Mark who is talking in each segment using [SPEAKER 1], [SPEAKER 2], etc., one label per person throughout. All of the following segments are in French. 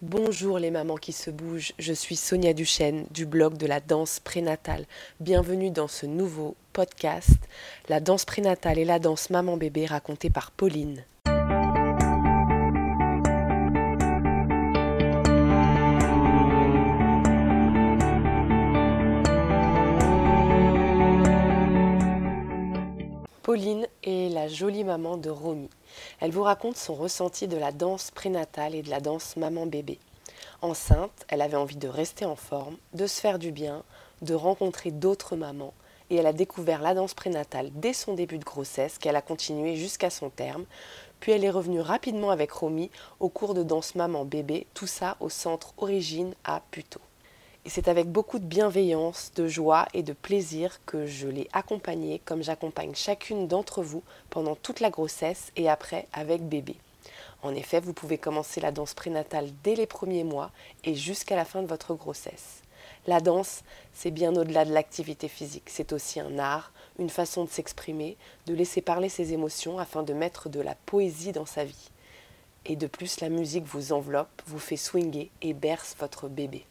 [SPEAKER 1] Bonjour les mamans qui se bougent, je suis Sonia Duchesne du blog de la danse prénatale. Bienvenue dans ce nouveau podcast, La danse prénatale et la danse maman-bébé racontée par Pauline. Pauline est la jolie maman de Romy. Elle vous raconte son ressenti de la danse prénatale et de la danse maman-bébé. Enceinte, elle avait envie de rester en forme, de se faire du bien, de rencontrer d'autres mamans, et elle a découvert la danse prénatale dès son début de grossesse, qu'elle a continué jusqu'à son terme, puis elle est revenue rapidement avec Romy au cours de danse maman-bébé, tout ça au centre Origine à Puteaux. Et c'est avec beaucoup de bienveillance, de joie et de plaisir que je l'ai accompagnée comme j'accompagne chacune d'entre vous pendant toute la grossesse et après avec bébé. En effet, vous pouvez commencer la danse prénatale dès les premiers mois et jusqu'à la fin de votre grossesse. La danse, c'est bien au-delà de l'activité physique, c'est aussi un art, une façon de s'exprimer, de laisser parler ses émotions afin de mettre de la poésie dans sa vie. Et de plus, la musique vous enveloppe, vous fait swinger et berce votre bébé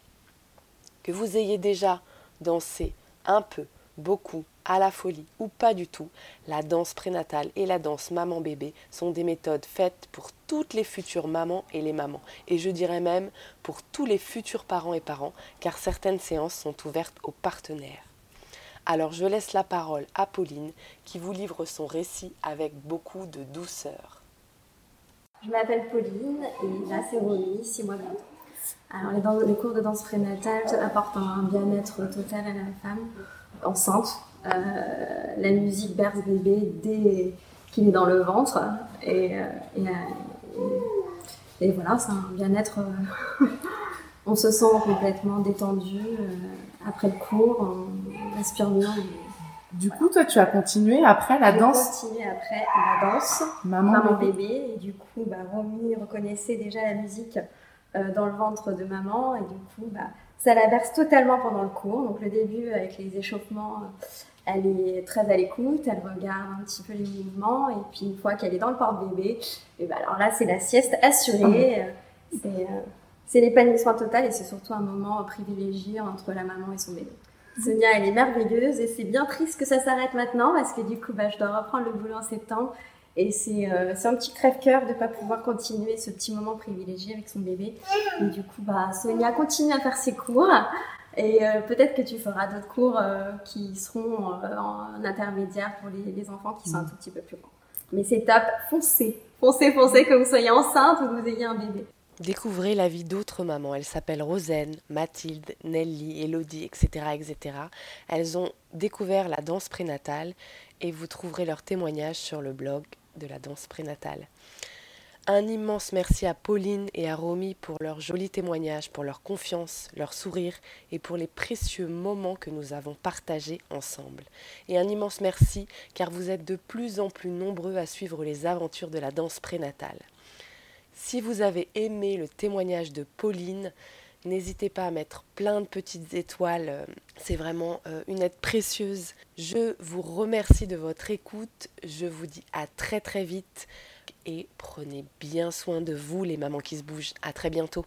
[SPEAKER 1] que vous ayez déjà dansé un peu, beaucoup, à la folie ou pas du tout, la danse prénatale et la danse maman-bébé sont des méthodes faites pour toutes les futures mamans et les mamans, et je dirais même pour tous les futurs parents et parents, car certaines séances sont ouvertes aux partenaires. Alors je laisse la parole à Pauline qui vous livre son récit avec beaucoup de douceur.
[SPEAKER 2] Je m'appelle Pauline et là c'est Romy, 6 mois. Alors, les, cours de danse prénatale apportent un bien-être total à la femme enceinte. Euh, la musique berce bébé dès qu'il est dans le ventre. Et, euh, et, voilà, c'est un bien-être. Euh, on se sent complètement détendu après le cours, on respire bien.
[SPEAKER 3] Du coup, toi, tu as continué après la danse
[SPEAKER 2] continué après la danse, maman, bébé. Et du coup, bah, Romy reconnaissait déjà la musique euh, dans le ventre de maman. Et du coup bah, ça la berce totalement pendant le cours. Donc le début avec les échauffements, elle est très à l'écoute, elle regarde un petit peu les mouvements. Et puis une fois qu'elle est dans le porte-bébé, et bah, alors là c'est la sieste assurée, euh, euh, c'est l'épanouissement total. Et c'est surtout un moment privilégié entre la maman et son bébé. Sonia, elle est merveilleuse. Et c'est bien triste que ça s'arrête maintenant parce que du coup, bah, je dois reprendre le boulot en septembre et euh, c'est un petit crève-cœur de ne pas pouvoir continuer ce petit moment privilégié avec son bébé. Et du coup, bah, Sonia continue à faire ses cours. Et euh, peut-être que tu feras d'autres cours euh, qui seront en intermédiaire pour les, enfants qui sont un tout petit peu plus grands. Mais c'est top, foncez, foncez, foncez, que vous soyez enceinte ou que vous ayez un bébé.
[SPEAKER 1] Découvrez la vie d'autres mamans. Elles s'appellent Rosaine, Mathilde, Nelly, Elodie, etc., etc. Elles ont découvert la danse prénatale et vous trouverez leurs témoignages sur le blog de la danse prénatale. Un immense merci à Pauline et à Romy pour leurs jolis témoignages, pour leur confiance, leur sourire et pour les précieux moments que nous avons partagés ensemble. Et un immense merci car vous êtes de plus en plus nombreux à suivre les aventures de la danse prénatale. Si vous avez aimé le témoignage de Pauline, N'hésitez pas à mettre plein de petites étoiles, c'est vraiment euh, une aide précieuse. Je vous remercie de votre écoute, je vous dis à très très vite et prenez bien soin de vous les mamans qui se bougent. À très bientôt.